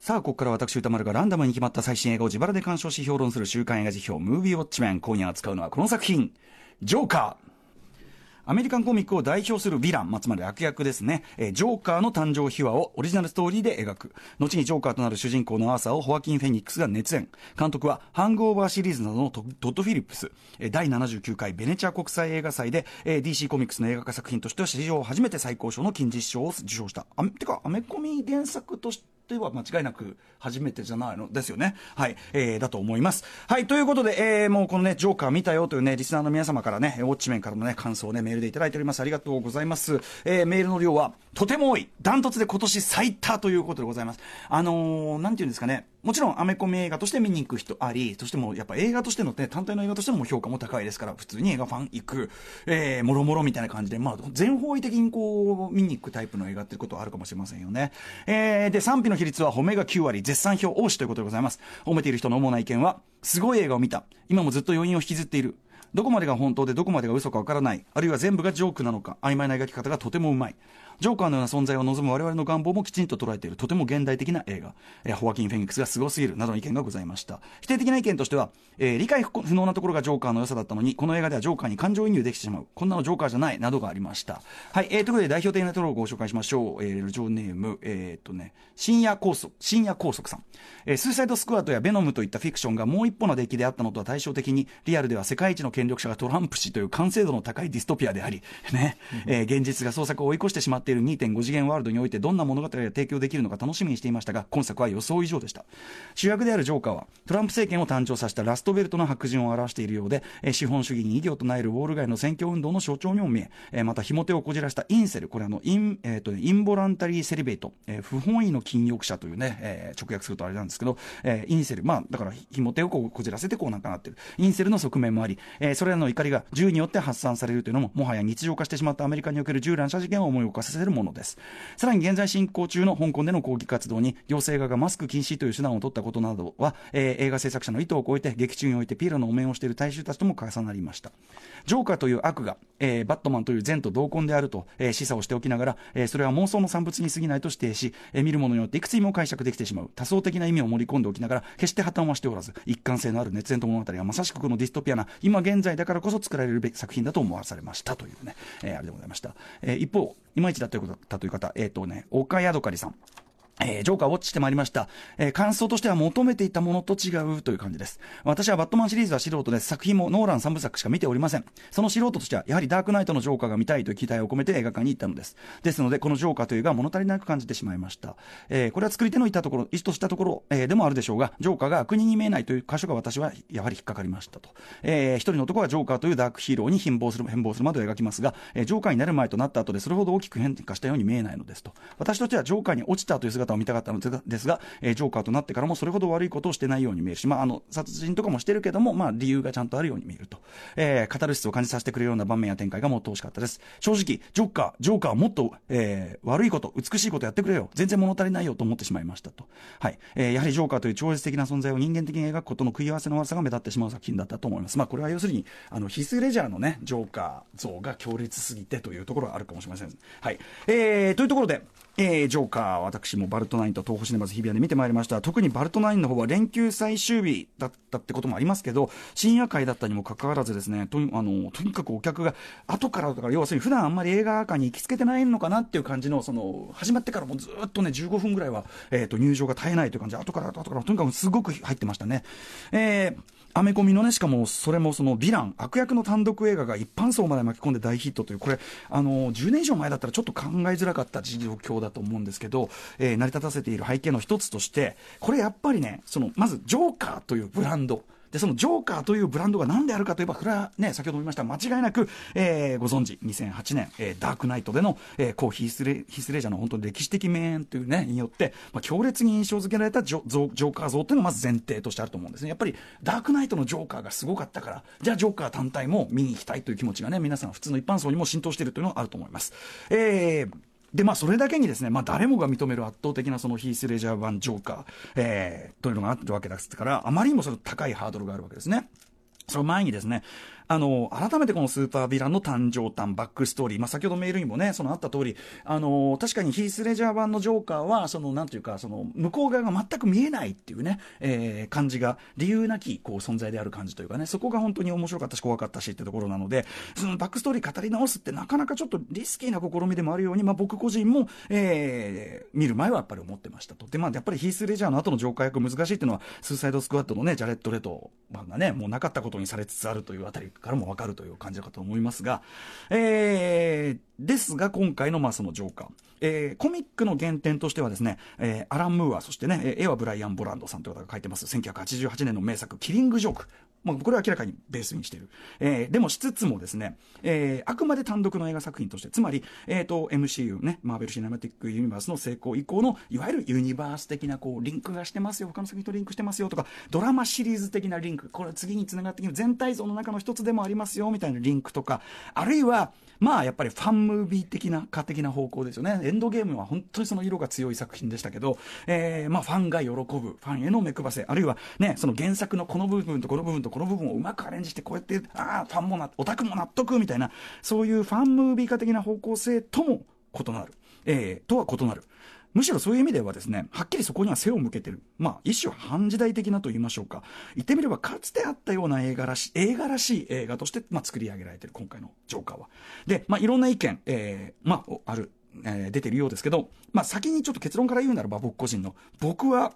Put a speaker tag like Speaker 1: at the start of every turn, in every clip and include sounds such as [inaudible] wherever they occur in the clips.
Speaker 1: さあ、ここから私歌丸がランダムに決まった最新映画を自腹で鑑賞し評論する週刊映画辞表、ムービーウォッチメン。今夜扱うのはこの作品、ジョーカー。アメリカンコミックを代表するヴィラン、まあ、つまり悪役ですね、えージョーカーの誕生秘話をオリジナルストーリーで描く。後にジョーカーとなる主人公のアーサーをホアキン・フェニックスが熱演。監督は、ハングオーバーシリーズなどのトッド・フィリップス。えー第79回ベネチア国際映画祭で、えー DC コミックスの映画化作品としては史上初めて最高賞の金獅子賞を受賞した。あてか、アメコミ原作として、は間違いなく初めてじゃないの？ですよね。はい。えー、だと思います。はい。ということで、えー、もうこのね、ジョーカー見たよというね、リスナーの皆様からね、ウォッチメンからのね、感想をね、メールでいただいております。ありがとうございます。えー、メールの量は、とても多い。ダントツで今年最多ということでございます。あのー、なんていうんですかね、もちろんアメコミ映画として見に行く人あり、そしてもやっぱ映画としてのね、単体の映画としても評価も高いですから、普通に映画ファン行く、えー、もろもろみたいな感じで、まあ、全方位的にこう、見に行くタイプの映画っていうことはあるかもしれませんよね。えー、で、賛否の比率は褒めが9割、絶賛票多しということでございます。褒めている人の主な意見は、すごい映画を見た。今もずっと余韻を引きずっている。どこまでが本当でどこまでが嘘かわからない。あるいは全部がジョークなのか。曖昧な描き方がとてもうまい。ジョーカーのような存在を望む我々の願望もきちんと捉えている、とても現代的な映画。えーホアキン・フェニックスがすごすぎる、などの意見がございました。否定的な意見としては、えー理解不能なところがジョーカーの良さだったのに、この映画ではジョーカーに感情移入できてしまう。こんなのジョーカーじゃない、などがありました。はい、えーということで代表的なところをご紹介しましょう。えー、ラジオネーム、えーっとね、深夜高速、深夜高速さん。えースーサイドスクワットやベノムといったフィクションがもう一歩の出来であったのとは対照的に、リアルでは世界一の権力者がトランプ氏という完成度の高いディストピアであり、ね、えー現実が創作を追い越してしまっている2.5次元ワールドにおいてどんな物語が提供できるのか楽しみにしていましたが、今作は予想以上でした。主役であるジョーカーは、トランプ政権を誕生させたラストベルトの白人を表しているようで、えー資本主義に異議を唱えるウォール街の選挙運動の象徴にも見え、えーまた、ひも手をこじらしたインセル、これあの、イン、えーと、インボランタリーセリベイト、えー不本意の禁欲者というね、えー直訳するとあれなんですけど、えーインセル、まあ、だから、ひも手をこうこじらせてこうなんかなってる。インセルの側面もあり、えーそれらの怒りが銃によって発散されるというのも、もはや日常化してしまったアメリカにおける銃乱射事件を思い起こさせるものです。さらに現在進行中の香港での抗議活動に、行政側がマスク禁止という手段を取ったことなどは、えー映画制作者の意図を超えて、劇中においてピーラのお面をしている大衆たちとも重なりました。ジョーカーという悪が、えーバットマンという善と同根であると、えー示唆をしておきながら、えーそれは妄想の産物に過ぎないと指定し、えー見る者によっていくつにも解釈できてしまう。多層的な意味を盛り込んでおきながら、決して破綻はしておらず、一貫性のある熱演と物語はまさしくこのディストピアな、今現在だからこそ作られるべき作品だと思わされましたというね、えーあれでございました。えー一方、いまいちだということだったという方、えっ、とね、岡やどかりさん。えージョーカーウォッチしてまいりました。えー感想としては求めていたものと違うという感じです。私はバットマンシリーズは素人です。作品もノーラン3部作しか見ておりません。その素人としては、やはりダークナイトのジョーカーが見たいという期待を込めて映画館に行ったのです。ですので、このジョーカーという映画は物足りなく感じてしまいました。えーこれは作り手のいたところ、意図としたところ、えでもあるでしょうが、ジョーカーが悪人に見えないという箇所が私はやはり引っかかりましたと。えー一人の男がジョーカーというダークヒーローに変貌する、変貌するまで描きますが、えジョーカーになる前となった後でそれほど大きく変化したように見えないのですと。私としてはジョーカーに落ちたという姿を見たかったのですが、えージョーカーとなってからもそれほど悪いことをしてないように見えるし、まあ、あの、殺人とかもしてるけども、まあ、理由がちゃんとあるように見えると。えーカタルシスを感じさせてくれるような場面や展開がもっと欲しかったです。正直、ジョーカー、ジョーカーはもっと、えー悪いこと、美しいことやってくれよ。全然物足りないよと思ってしまいましたと。はい。えーやはりジョーカーという超越的な存在を人間的に描くことの食い合わせの悪さが目立ってしまう作品だったと思います。まあ、これは要するに、あの、ヒスレジャーのね、ジョーカー像が強烈すぎてというところがあるかもしれません。はい。えー、というところで、えージョーカー、私もルトナインと東宝シネマズ日比谷で見てまいりました。特にバルトナインの方は連休最終日だったってこともありますけど、深夜会だったにもかかわらずですね、とにあのとにかくお客が後からだから、要するに普段あんまり映画館に行きつけてないのかなっていう感じの、その、始まってからもずっとね、15分ぐらいは、えっ、と、入場が絶えないという感じで、後から後から、とにかくすごく入ってましたね。えーアメコミのね、しかもそれもそのヴィラン、悪役の単独映画が一般層まで巻き込んで大ヒットという、これ、あの、10年以上前だったらちょっと考えづらかった状況だと思うんですけど、えー成り立たせている背景の一つとして、これやっぱりね、その、まずジョーカーというブランド、で、そのジョーカーというブランドが何であるかといえば、これはね、先ほども言いました間違いなく、えーご存知、2008年、えーダークナイトでの、えー、こうヒースレ、ヒースレジャーの本当に歴史的名演というね、によって、まあ、強烈に印象付けられたジョジョーカー像というのがまず前提としてあると思うんですね。やっぱり、ダークナイトのジョーカーがすごかったから、じゃあジョーカー単体も見に行きたいという気持ちがね、皆さん普通の一般層にも浸透しているというのがあると思います。えーで、まあ、それだけにですね、まあ、誰もが認める圧倒的なそのヒース・レジャー版ジョーカー、えー、というのがあったわけですから、あまりにもその高いハードルがあるわけですね。その前にですね、あの、改めてこのスーパーヴィランの誕生誕、バックストーリー、まあ、先ほどメールにもね、そのあった通り、あの、確かにヒースレジャー版のジョーカーは、その、なんていうか、その、向こう側が全く見えないっていうね、えー、感じが、理由なき、こう、存在である感じというかね、そこが本当に面白かったし、怖かったしってところなので、そのバックストーリー語り直すってなかなかちょっとリスキーな試みでもあるように、まあ、僕個人も、えー、見る前はやっぱり思ってましたと。で、まあ、やっぱりヒースレジャーの後のジョーカー役難しいっていうのは、スーサイドスクワットのね、ジャレット・レト版がね、もうなかったことにされつつあるというあたりからもわかるという感じかと思いますが、えー、ですが、今回のまあそのジョーカー。えー、コミックの原点としてはですね、えー、アラン・ムーア、そしてね、絵はブライアン・ボランドさんという方が書いてます、1988年の名作、キリング・ジョーク。まあ、これは明らかにベースにしている。えー、でもしつつもですね、えー、あくまで単独の映画作品として、つまり、え、ー、と、MCU ね、マーベル・シネマティック・ユニバースの成功以降の、いわゆるユニバース的な、こう、リンクがしてますよ、他の作品とリンクしてますよとか、ドラマシリーズ的なリンク、これ次につながってきて、全体像の中の一つでもありますよ、みたいなリンクとか、あるいは、まあやっぱりファンムービー的な、家的な方向ですよね。エンドゲームは本当にその色が強い作品でしたけど、えー、まあファンが喜ぶ、ファンへの目配せ、あるいはね、その原作のこの部分とこの部分とこのこの部分をうまくアレンジして、こうやって、ああ、ファンもな、オタクも納得みたいな、そういうファンムービー化的な方向性とも異なる。えー、とは異なる。むしろそういう意味ではですね、はっきりそこには背を向けてる。まあ、一種反時代的なと言いましょうか。言ってみれば、かつてあったような映画らしい、映画らしい映画として、まあ、作り上げられてる、今回のジョーカーは。で、まあ、いろんな意見、えー、まあ、ある、え、出てるようですけど、まあ、先にちょっと結論から言うならば、僕個人の、僕は、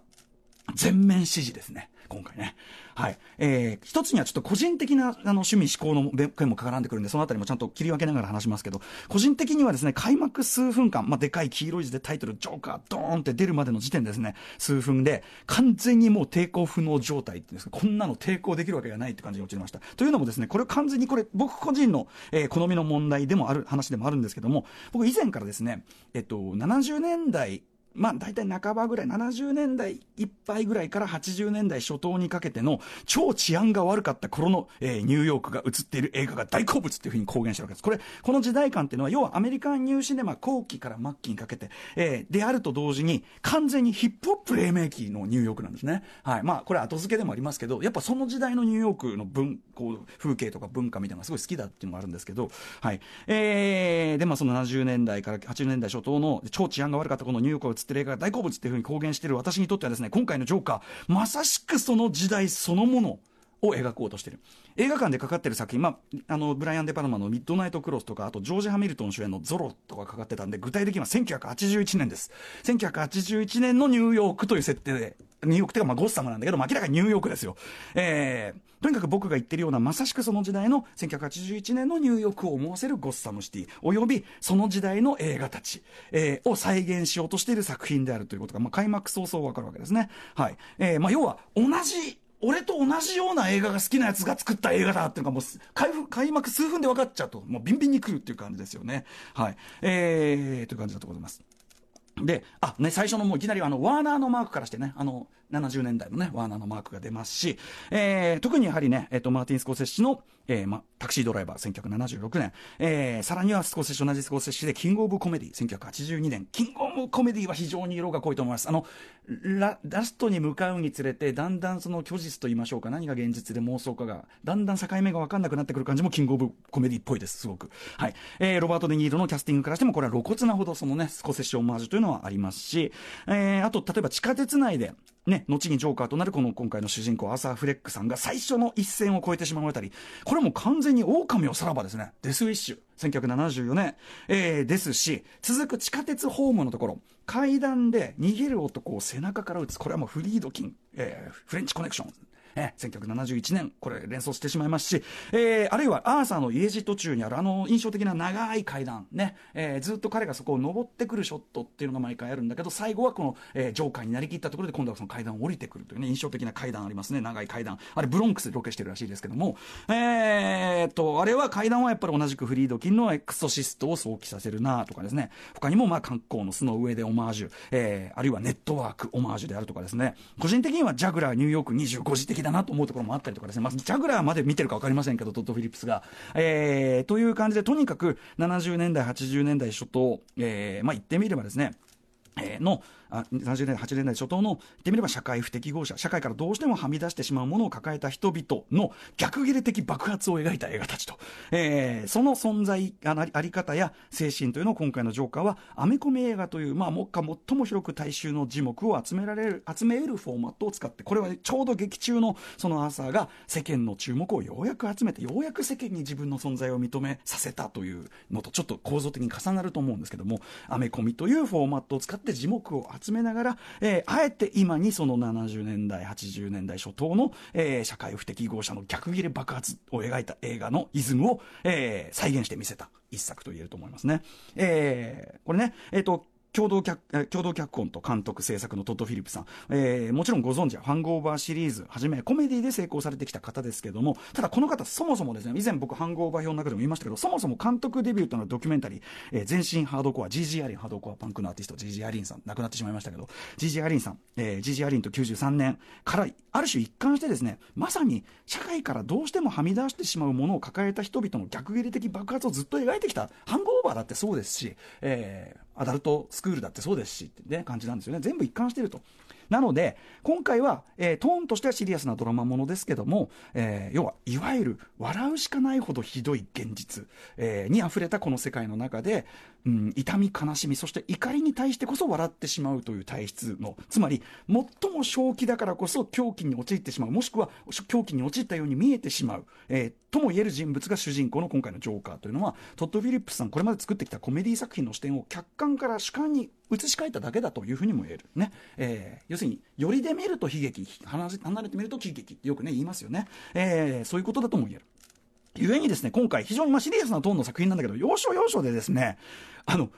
Speaker 1: 全面支持ですね。今回ね。はい。えー、一つにはちょっと個人的なあの趣味思考の件も絡んでくるんで、そのあたりもちゃんと切り分けながら話しますけど、個人的にはですね、開幕数分間、まあ、でかい黄色い字でタイトル、ジョーカー、ドーンって出るまでの時点ですね、数分で、完全にもう抵抗不能状態っていうんですか、こんなの抵抗できるわけがないって感じに陥りました。というのもですね、これ完全にこれ、僕個人の、えー、好みの問題でもある、話でもあるんですけども、僕以前からですね、えっと、70年代、まあ、大体半ばぐらい、70年代いっぱいぐらいから80年代初頭にかけての超治安が悪かった頃の、えー、ニューヨークが映っている映画が大好物っていうふうに公言してるわけです。これ、この時代感っていうのは、要はアメリカンニューシネマ後期から末期にかけて、えー、であると同時に、完全にヒップホップ黎明期のニューヨークなんですね。はい。まあ、これ後付けでもありますけど、やっぱその時代のニューヨークの文、こう、風景とか文化みたいなのがすごい好きだっていうのもあるんですけど、はい。えー、で、まあその70年代から80年代初頭の超治安が悪かったこのニューヨークが映って映画が大好物っていうふうに公言している私にとってはですね、今回のジョーカー、まさしくその時代そのものを描こうとしてる。映画館でかかってる作品、まあ、あの、ブライアン・デ・パルマのミッドナイト・クロスとか、あと、ジョージ・ハミルトン主演のゾロとかかかってたんで、具体的には1981年です。1981年のニューヨークという設定で、ニューヨークっていうか、まあ、ゴッサムなんだけど、明らかにニューヨークですよ。えー、とにかく僕が言ってるような、まさしくその時代の1981年のニューヨークを思わせるゴッサムシティ、およびその時代の映画たち、えー、を再現しようとしている作品であるということが、まあ、開幕早々わかるわけですね。はい。えー、まあ、要は、同じ俺と同じような映画が好きなやつが作った映画だっていうのがもう開開幕数分で分かっちゃうと、もうビンビンに来るっていう感じですよね。はい。えー、という感じだと思います。で、あ、ね、最初のもういきなりあの、ワーナーのマークからしてね、あの、70年代のね、ワーナーのマークが出ますし、えー、特にやはりね、えっ、ー、と、マーティン・スコセッシの、えー、ま、タクシードライバー、1976年、えー、さらにはスコセッシュ、同じスコセッシュで、キングオブコメディ、1982年、キングオブコメディは非常に色が濃いと思います。あの、ラ、ラストに向かうにつれて、だんだんその虚実と言いましょうか、何が現実で妄想かが、だんだん境目が分かんなくなってくる感じも、キングオブコメディっぽいです、すごく。はい。えー、ロバート・デ・ニーロのキャスティングからしても、これは露骨なほど、そのね、スコセッシオマージュというのはありますし、えー、あと、例えば地下鉄内で、ね、後にジョーカーとなるこの今回の主人公、アーサー・フレックさんが最初の一線を越えてしまわれたり、これも完全に狼をさらばですね。デスウィッシュ。1974年、えー、ですし、続く地下鉄ホームのところ、階段で逃げる男を背中から撃つ。これはもうフリードキン、えー、フレンチコネクション。えー、1971年、これ連想してしまいますし、えー、あるいはアーサーの家路途中にあるあの印象的な長い階段、ね、えー、ずっと彼がそこを登ってくるショットっていうのが毎回あるんだけど、最後はこの、えー、ジョーカーになりきったところで今度はその階段を降りてくるというね、印象的な階段ありますね、長い階段。あれ、ブロンクスでロケしてるらしいですけども、えー、と、あれは階段はやっぱり同じくフリードキンのエクソシストを想起させるなとかですね、他にもまあ観光の巣の上でオマージュ、えー、あるいはネットワークオマージュであるとかですね、個人的にはジャグラーニューヨーク25時的だなと思うところもあったりとかですね、まあ、ジャグラーまで見てるか分かりませんけど、トッド・フィリップスが。えー、という感じで、とにかく70年代、80年代初頭、えー、まあ、言ってみればですね、えー、のあ70年代、80年代初頭の言ってみれば社会不適合者社会からどうしてもはみ出してしまうものを抱えた人々の逆切れ的爆発を描いた映画たちと、えー、その存在ああり方や精神というのを今回のジョーカーはアメコミ映画という、まあ、もっか最も広く大衆の字幕を集められる集めるフォーマットを使ってこれは、ね、ちょうど劇中のそのアーサーが世間の注目をようやく集めてようやく世間に自分の存在を認めさせたというのとちょっと構造的に重なると思うんですけどもアメコミというフォーマットを使って字幕を集めながら、えー、あえて今にその70年代、80年代初頭の、えー、社会不適合者の逆ギレ爆発を描いた映画のイズムを、えー、再現してみせた一作と言えると思いますね。えー、これね、えっ、ー、と、共同脚共同脚本と監督制作のトッド・フィリップスさん、えー、もちろんご存知ハングオーバーシリーズはじめコメディで成功されてきた方ですけどもただこの方そもそもですね以前僕ハングオーバー評の中でも言いましたけどそもそも監督デビューというのはドキュメンタリー、えー、全身ハードコア GG アリンハードコアパンクのアーティスト GG アリンさん亡くなってしまいましたけど GG アリンさん、えー、GG アリンと93年からある種一貫してですねまさに社会からどうしてもはみ出してしまうものを抱えた人々の逆切れ的爆発をずっと描いてきたハングオーバーだってそうですし、えー、アダルトスクールだってそうですしってね感じなんですよね。全部一貫してると。なので今回は、えー、トーンとしてはシリアスなドラマものですけども、えー、要はいわゆる笑うしかないほどひどい現実、えー、に溢れたこの世界の中で、うん、痛み悲しみそして怒りに対してこそ笑ってしまうという体質のつまり最も正気だからこそ狂気に陥ってしまうもしくは狂気に陥ったように見えてしまう、えー、とも言える人物が主人公の今回のジョーカーというのはトッド・フィリップスさんこれまで作ってきたコメディ作品の視点を客観から主観に移し替えただけだというふうにも言える。ね、えー、要するによりで見ると悲劇離れてみると喜劇ってよくね言いますよね、えー、そういうことだとも言える。ゆえにですね今回非常にシリアスなトーンの作品なんだけど要所要所でですねあの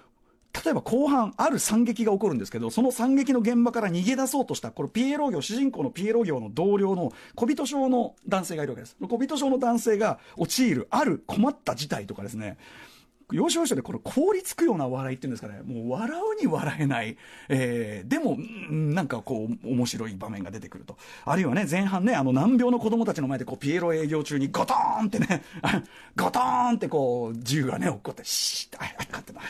Speaker 1: 例えば後半、ある惨劇が起こるんですけど、その惨劇の現場から逃げ出そうとした、このピエロ業、主人公のピエロ業の同僚の小人症の男性がいるわけです。小人症の男性が陥るある困った事態とかですね、要所要所でこの凍りつくような笑いっていうんですかね、もう笑うに笑えない、えー、でも、なんかこう、面白い場面が出てくると。あるいはね、前半ね、あの難病の子供たちの前でこう、ピエロ営業中にゴトーンってね、[laughs] ゴトーンってこう、銃がね、落っこって、シーッ、あ、あ、ってな。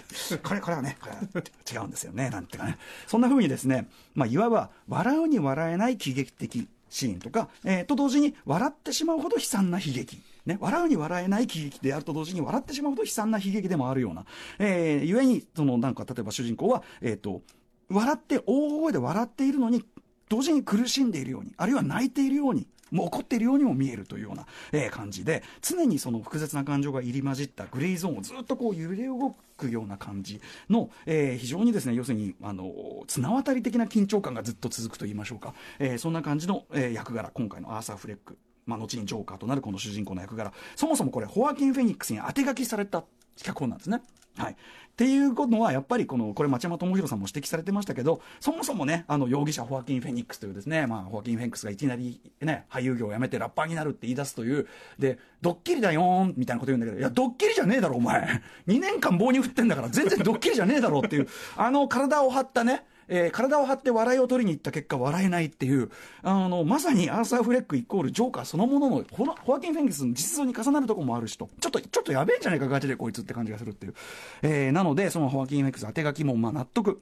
Speaker 1: これ、これはね、[laughs] 違うんですよね、なんていうかね。そんな風にですね、まあ、いわば、笑うに笑えない喜劇的シーンとか、えー、と同時に笑ってしまうほど悲惨な悲劇。ね、笑うに笑えない喜劇であると同時に笑ってしまうほど悲惨な悲劇でもあるような、えー、ゆえに、そのなんか例えば主人公は、えっ、ー、と、笑って大声で笑っているのに、同時に苦しんでいるように、あるいは泣いているように、もう怒っているようにも見えるというような、えー、感じで、常にその複雑な感情が入り混じったグレーゾーンをずっとこう揺れ動くような感じの、えー、非常にですね、要するに、あの、綱渡り的な緊張感がずっと続くと言いましょうか、えー、そんな感じの、えー、役柄、今回のアーサー・フレック。まあ、後にジョーカーとなるこの主人公の役柄そもそもこれホアキン・フェニックスに当て書きされた脚本なんですね。はい。っていうことは、やっぱりこの、これ町山智博さんも指摘されてましたけど、そもそもね、あの、容疑者ホアキン・フェニックスというですね、まあ、ホアキン・フェニックスがいきなりね、俳優業を辞めてラッパーになるって言い出すという、で、ドッキリだよーん、みたいなこと言うんだけど、いや、ドッキリじゃねえだろ、お前。2年間棒に振ってんだから、全然ドッキリじゃねえだろっていう、あの、体を張ったね、えー、体を張って笑いを取りに行った結果笑えないっていう、あの、まさにアーサー・フレックイコールジョーカーそのものの、ホホアキン・フェンギスの実像に重なるとこもあるしと、ちょっと、ちょっとやべえんじゃないか、ガチでこいつって感じがするっていう。えー、なので、そのホアキン・フェンギス当て書きも、まあ納得。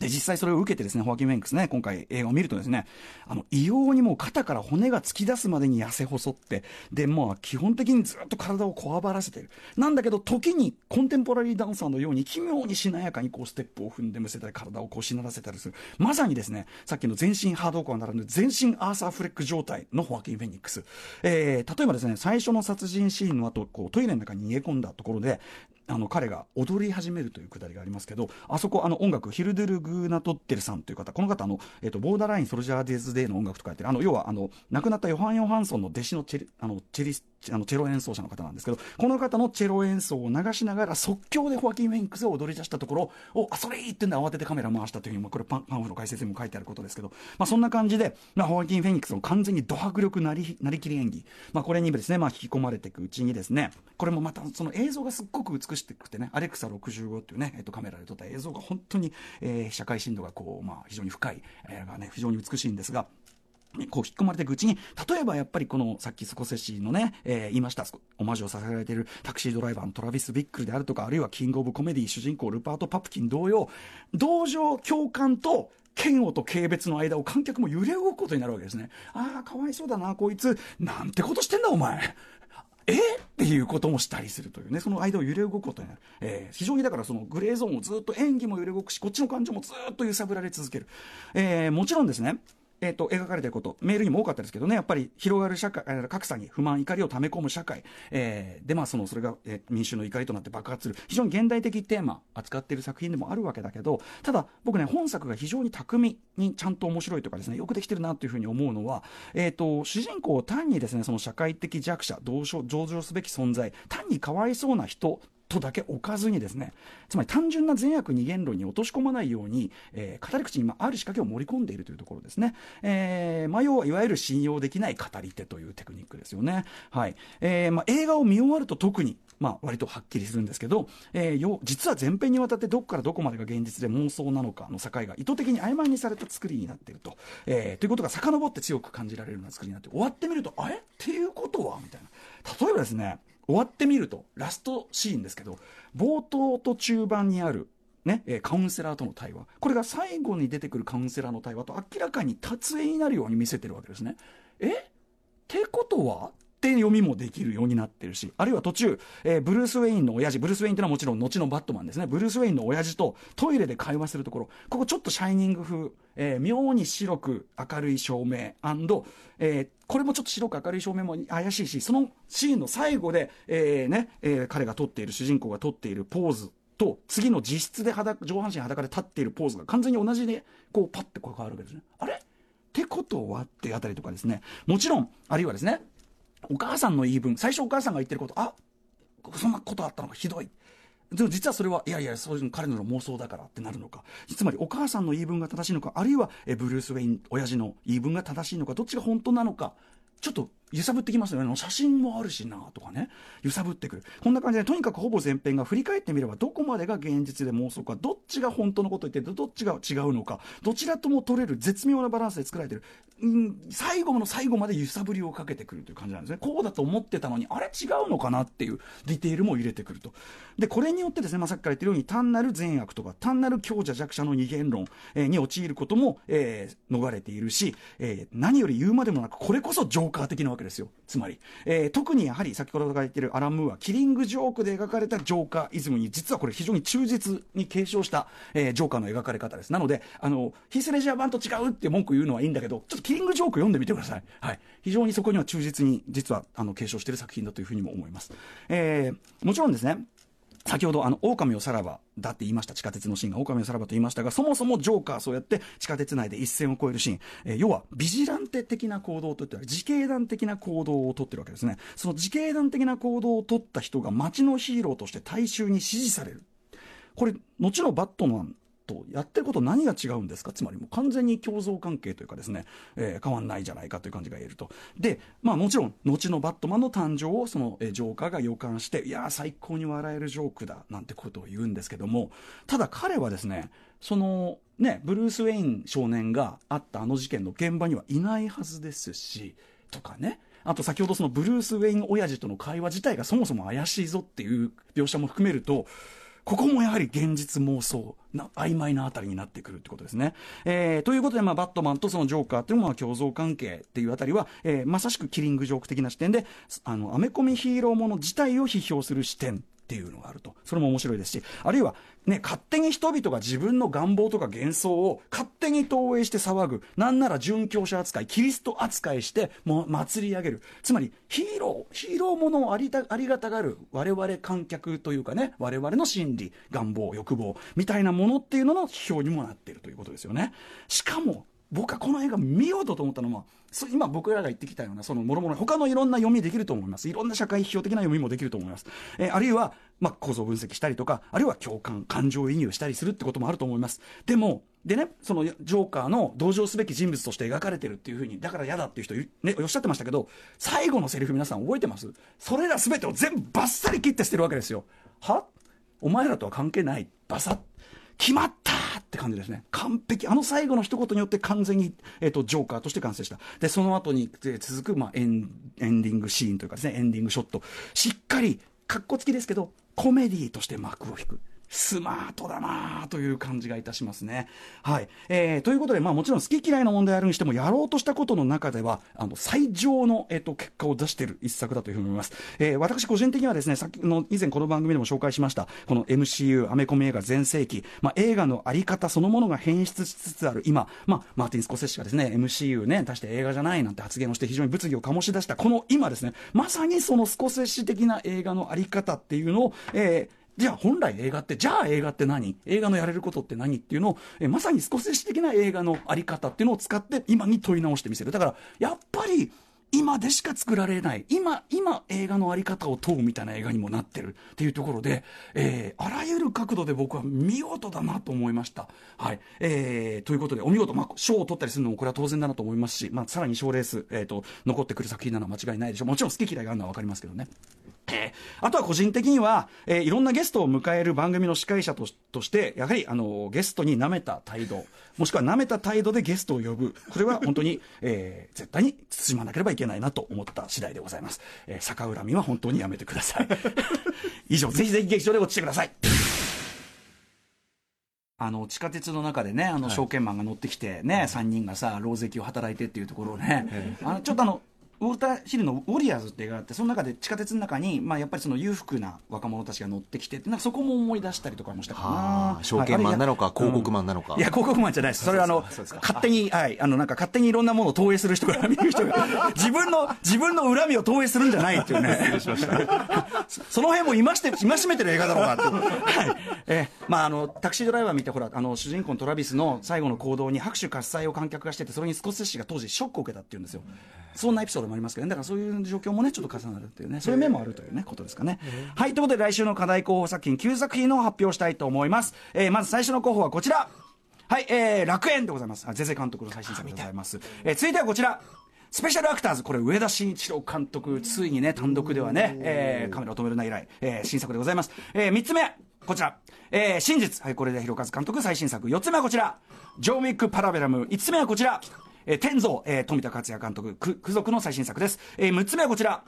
Speaker 1: で、実際それを受けてですね、ホアキン・ウェンクスね、今回映画を見るとですね、あの、異様にもう肩から骨が突き出すまでに痩せ細って、で、まあ、基本的にずっと体をこわばらせてる。なんだけど、時にコンテンポラリーダンサーのように奇妙にしなやかにこうステップを踏んでむせたり、体をこうしならせたりする。まさにですね、さっきの全身ハードコアならぬ全身アーサー・フレック状態のホアキン・フェニックス。えー、例えばですね、最初の殺人シーンの後、こうトイレの中に逃げ込んだところで、あの彼が踊り始めるというくだりがありますけどあそこあの音楽ヒルドゥル・グーナドッティルさんという方この方あの、えーと、ボーダーライン・ソルジャー・デーズ・デーの音楽とかやってるあの要はあの亡くなったヨハン・ヨハンソンの弟子のチェリあのチェリスあのチェロ演奏者の方なんですけどこの方のチェロ演奏を流しながら即興でホアキン・フェニックスが踊り出したところをあそれいいってんで慌ててカメラ回したというふうに、まあ、これパ、パンフの解説にも書いてあることですけど、まあ、そんな感じで、まあ、ホアキン・フェニックスの完全にド迫力なりなりきり演技、まあ、これにですね、まあ、引き込まれていくうちにですねこれもまたその映像がすっごく美しくてねアレクサ65っていうね、えっと、カメラで撮った映像が本当に、えー、社会深度がこう、まあ、非常に深い、えー、がね非常に美しいんですが。こう引っ込まれていくうちに、例えばやっぱりこのさっきスコセッシのね、えー、言いました、オマージュをさせられているタクシードライバーのトラビス・ビックルであるとか、あるいはキング・オブ・コメディ主人公ルパート・パプキン同様、同情、共感と嫌悪と軽蔑の間を観客も揺れ動くことになるわけですね。ああ、かわいそうだな、こいつ。なんてことしてんだ、お前。え？っていうこともしたりするというね、その間を揺れ動くことになる。えー、非常にだからそのグレーゾーンをずっと演技も揺れ動くし、こっちの感情もずっと揺さぶられ続ける。えー、もちろんですね、えーと、描かれていること、メールにも多かったですけどね、やっぱり広がる社会、格差に不満、怒りを溜め込む社会、えー、で、まあ、そのそれが、えー、民衆の怒りとなって爆発する、非常に現代的テーマ、扱っている作品でもあるわけだけど、ただ、僕ね、本作が非常に巧みにちゃんと面白いとかですね、よくできてるなというふうに思うのは、えーと、主人公を単にですね、その社会的弱者、同情上場すべき存在、単にかわいそうな人とだけ置かずにですねつまり単純な善悪二元論に落とし込まないように、えー、語り口にある仕掛けを盛り込んでいるというところですね、えーまあ、要はいわゆる信用できない語り手というテクニックですよね、はい。えーまあ、映画を見終わると特にまあ、割とはっきりするんですけど、えー、よ実は前編にわたってどこからどこまでが現実で妄想なのかの境が意図的に曖昧にされた作りになっていると、えー、ということが遡って強く感じられるような作りになって終わってみるとあれ？っていうことは？みたいな。例えばですね終わってみると、ラストシーンですけど、冒頭と中盤にある、ね、えカウンセラーとの対話。これが最後に出てくるカウンセラーの対話と明らかに達成になるように見せてるわけですね。え？ってことはって読みもできるようになってるし、あるいは途中、えー、ブルース・ウェインの親父、ブルース・ウェインっていうのはもちろん後のバットマンですね。ブルース・ウェインの親父とトイレで会話するところ、ここちょっとシャイニング風、えー、妙に白く明るい照明えー、これもちょっと白く明るい照明も怪しいし、そのシーンの最後で、えー、ね、えー、彼が撮っている、主人公が撮っているポーズと、次の実質で裸、上半身裸で立っているポーズが完全に同じで、こう、パッてこう変わるわけですね。あれ？ってことはってあたりとかですね。もちろん、あるいはですね、お母さんの言い分、最初お母さんが言ってること、あそんなことあったのかひどい。でも実はそれは、いやいや、そういうの彼の妄想だからってなるのか。つまりお母さんの言い分が正しいのか、あるいはえブルース・ウェイン、親父の言い分が正しいのか、どっちが本当なのか。ちょっと揺さぶってきますよね。写真もあるしなとかね。揺さぶってくる。こんな感じで、とにかくほぼ前編が振り返ってみれば、どこまでが現実で妄想か、どっちが本当のこと言ってどっちが違うのか、どちらとも取れる絶妙なバランスで作られてる。うん、最後の最後まで揺さぶりをかけてくるという感じなんですね。こうだと思ってたのに、あれ違うのかなっていうディテールも入れてくると。で、これによってですね、まあ、さっきから言ってるように、単なる善悪とか、単なる強者弱者の二元論、えー、に陥ることも、えー、逃れているし、えー、何より言うまでもなく、これこそジョーカー的なわけですよ。つまり。えー、特にやはり先ほどから言っているアラン・ムーは、キリングジョークで描かれたジョーカーイズムに、実はこれ非常に忠実に継承した、えー、ジョーカーの描かれ方です。なので、あの、ヒースレジャー版と違うって文句言うのはいいんだけど、ちょっとキリングジョーク読んでみてください。はい。非常にそこには忠実に、実は、あの、継承している作品だというふうにも思います。えー、もちろんですね、先ほど、あの、狼をさらばだって言いました。地下鉄のシーンが狼をさらばと言いましたが、そもそもジョーカーそうやって地下鉄内で一線を越えるシーン、えー、要はビジランテ的な行動といったら自警団的な行動をとってるわけですね。その自警団的な行動をとった人が街のヒーローとして大衆に支持される。これ、後のバットマンとやってること何が違うんですか？つまりもう完全に共存関係というかですね、えー、変わんないじゃないかという感じが言えると。で、まあもちろん、後のバットマンの誕生をその、えー、ジョーカーが予感して、いやー最高に笑えるジョークだ、なんてことを言うんですけども、ただ彼はですね、その、ね、ブルース・ウェイン少年があったあの事件の現場にはいないはずですし、とかね。あと先ほどそのブルース・ウェイン親父との会話自体がそもそも怪しいぞっていう描写も含めると、ここもやはり現実妄想な曖昧なあたりになってくるってことですね。えー、ということで、まあ、バットマンとそのジョーカーというのは共存関係っていうあたりは、えー、まさしくキリングジョーク的な視点で、あの、アメコミヒーローもの自体を批評する視点っていうのがあると。それも面白いですし、あるいは、ね、勝手に人々が自分の願望とか幻想を勝手に投影して騒ぐ。なんなら殉教者扱い、キリスト扱いして、も祭り上げる。つまり、ヒーロー、ヒーローものをありたありがたがる我々観客というかね、我々の心理、願望、欲望、みたいなものっていうのの批評にもなっているということですよね。しかも、僕はこの映画見事と思ったのは、今僕らが言ってきたような、その諸々、他のいろんな読みできると思います。いろんな社会批評的な読みもできると思います。えー、あるいは、まあ、構造分析したりとか、あるいは共感、感情移入したりするってこともあると思います。でも、でね、そのジョーカーの同情すべき人物として描かれてるっていうふうに、だから嫌だっていう人、ね、おっしゃってましたけど、最後のセリフ皆さん覚えてます？それら全てを全部バッサリ切って捨てるわけですよ。は？お前らとは関係ない。バサッ。決まっって感じですね。完璧。あの最後の一言によって完全に、えっ、と、ジョーカーとして完成した。で、その後に続く、まあ、エン、エンディングシーンというかですね、エンディングショット。しっかり、かっこつきですけど、コメディーとして幕を引く。スマートだなという感じがいたしますね。はい。えー、ということで、まあもちろん好き嫌いの問題あるにしても、やろうとしたことの中では、あの、最上の、えっ、ー、と、結果を出している一作だというふうに思います。えー、私個人的にはですね、さっきの、以前この番組でも紹介しました、この MCU、アメコミ映画全盛期、まあ映画のあり方そのものが変質しつつある今、まあ、マーティン・スコセッシがですね、MCU ね、出して映画じゃないなんて発言をして非常に物議を醸し出した、この今ですね、まさにそのスコセッシ的な映画のあり方っていうのを、えー、じゃあ本来映画って、じゃあ映画って何？映画のやれることって何っていうのを、えまさにスコセッシ的な映画のあり方っていうのを使って今に問い直してみせる。だから、やっぱり、今でしか作られない、今、今映画のあり方を問うみたいな映画にもなってるっていうところで、えー、あらゆる角度で僕は見事だなと思いました。はい。えー、ということで、お見事、まあ、賞を取ったりするのもこれは当然だなと思いますし、まあ、さらに賞レース、えっ、ー、と、残ってくる作品なのは間違いないでしょう。もちろん好き嫌いがあるのはわかりますけどね。えー、あとは個人的には、えー、いろんなゲストを迎える番組の司会者ととして、やはり、あの、ゲストに舐めた態度、もしくは舐めた態度でゲストを呼ぶ。これは本当に、[laughs] えー、絶対に慎まなければいけないなと思った次第でございます。えー、逆恨みは本当にやめてください。[laughs] 以上、ぜひぜひ劇場で落ちてください。あの地下鉄の中でね、あの証券マンが乗ってきてね、はい、3人がさ、老石を働いてっていうところをね、あのちょっとあの、ウォルター・ヒルの「ウォリアーズ」って映画があってその中で地下鉄の中に、まあ、やっぱりその裕福な若者たちが乗ってきてなんかそこも思い出したりとかもしたかな。
Speaker 2: 証券マンなのか、はい、広告マンなのか、
Speaker 1: うん、いや広告マンじゃないです。それはあの勝手に、はい、あのなんか勝手にいろんなものを投影する人が見る人が自分の自分の恨みを投影するんじゃないっていうね。失礼しましたその辺も今して今しめてる映画だろうなって [laughs] はいえー、まああのタクシードライバー見てほらあの主人公のトラビスの最後の行動に拍手喝采を観客がしててそれにスコセッシが当時ショックを受けたっていうんですよそんなエピソードもありますけど、ね、だからそういう状況もね、ちょっと重なるっていうね、そういう面もあるというね、ことですかね。はい、ということで来週の課題候補作品9作品を発表したいと思います。えー、まず最初の候補はこちら。はい、えー、楽園でございます。ゼゼ監督の最新作でございます。えー、続いてはこちら。スペシャルアクターズ、これ、上田慎一郎監督、ついにね、単独ではね、えー、カメラを止めるな以来、えー、新作でございます。えー、3つ目、こちら、えー、真実、はい、これで広和監督最新作。4つ目はこちら、ジョーウィック・パラベラム。5つ目はこちら、えー、天蔵、えー、富田克也監督、く、族の最新作です。えー、6つ目はこちら、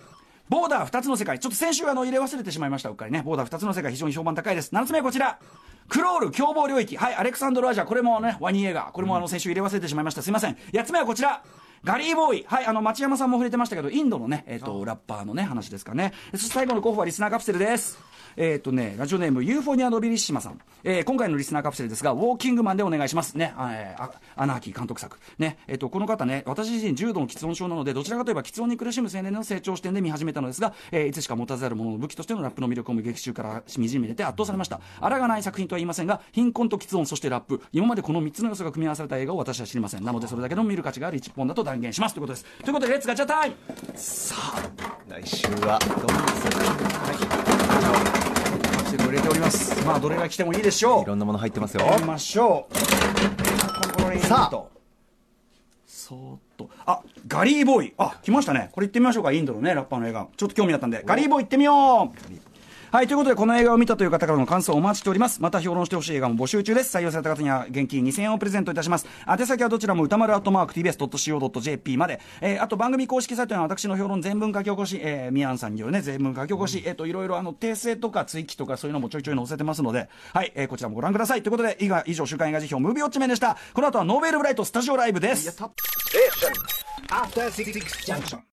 Speaker 1: ボーダー2つの世界。ちょっと先週あの入れ忘れてしまいました、うっかりね。ボーダー2つの世界非常に評判高いです。7つ目はこちら。クロール凶暴領域。はい、アレクサンドル・アジア。これもね、ワニ映画。これもあの先週入れ忘れてしまいました。すいません。8つ目はこちら。ガリーボーイ。はい、あの、町山さんも触れてましたけど、インドのね、えっ、ー、と、ラッパーのね、話ですかね。そして最後の候補はリスナーカプセルです。えっ、ー、とね、ラジオネーム、ユーフォニア・ノビリッシマさん。えー、今回のリスナーカプセルですが、ウォーキングマンでお願いします。ね、えー、アナーキー監督作。ね、えっ、ー、と、この方ね、私自身重度の吃音症なので、どちらかといえば吃音に苦しむ青年の成長視点で見始めたのですが、えー、いつしか持たざる者の武器としてのラップの魅力を劇中からしみじみ出て圧倒されました。粗がない作品とは言いませんが、貧困と吃音、そしてラップ。今までこの3つの要素が組み合わされた映画を私は知りません。なので、それだけの見る価値がある一本だと断言します。ということです。ということで、 Let's ガチャタイム
Speaker 2: さあ、来週はどんな作品
Speaker 1: はいセルを入れております。まあどれが来てもいいでしょう
Speaker 2: いろんなもの入ってますよ。
Speaker 1: 行きましょう。さあ。そーっと。あガリーボーイ。あ来ましたね。これ行ってみましょうか。インドのねラッパーの映画。ちょっと興味あったんで。ガリーボーイ行ってみようはい、ということで、この映画を見たという方からの感想をお待ちしております。また評論してほしい映画も募集中です。採用された方には現金2000円をプレゼントいたします。宛先はどちらも歌丸アットマーク tbs.co.jp まで。えー、あと番組公式サイトには私の評論全文書き起こし、えー、ミアンさんによるね、全文書き起こし、えっ、ー、と、いろいろあの、訂正とか追記とかそういうのもちょいちょい載せてますので、はい、えー、こちらもご覧ください。ということで、以上、以上週刊映画辞表、ムービーウォッチメンでした。この後はノーベルブライトスタジオライブです。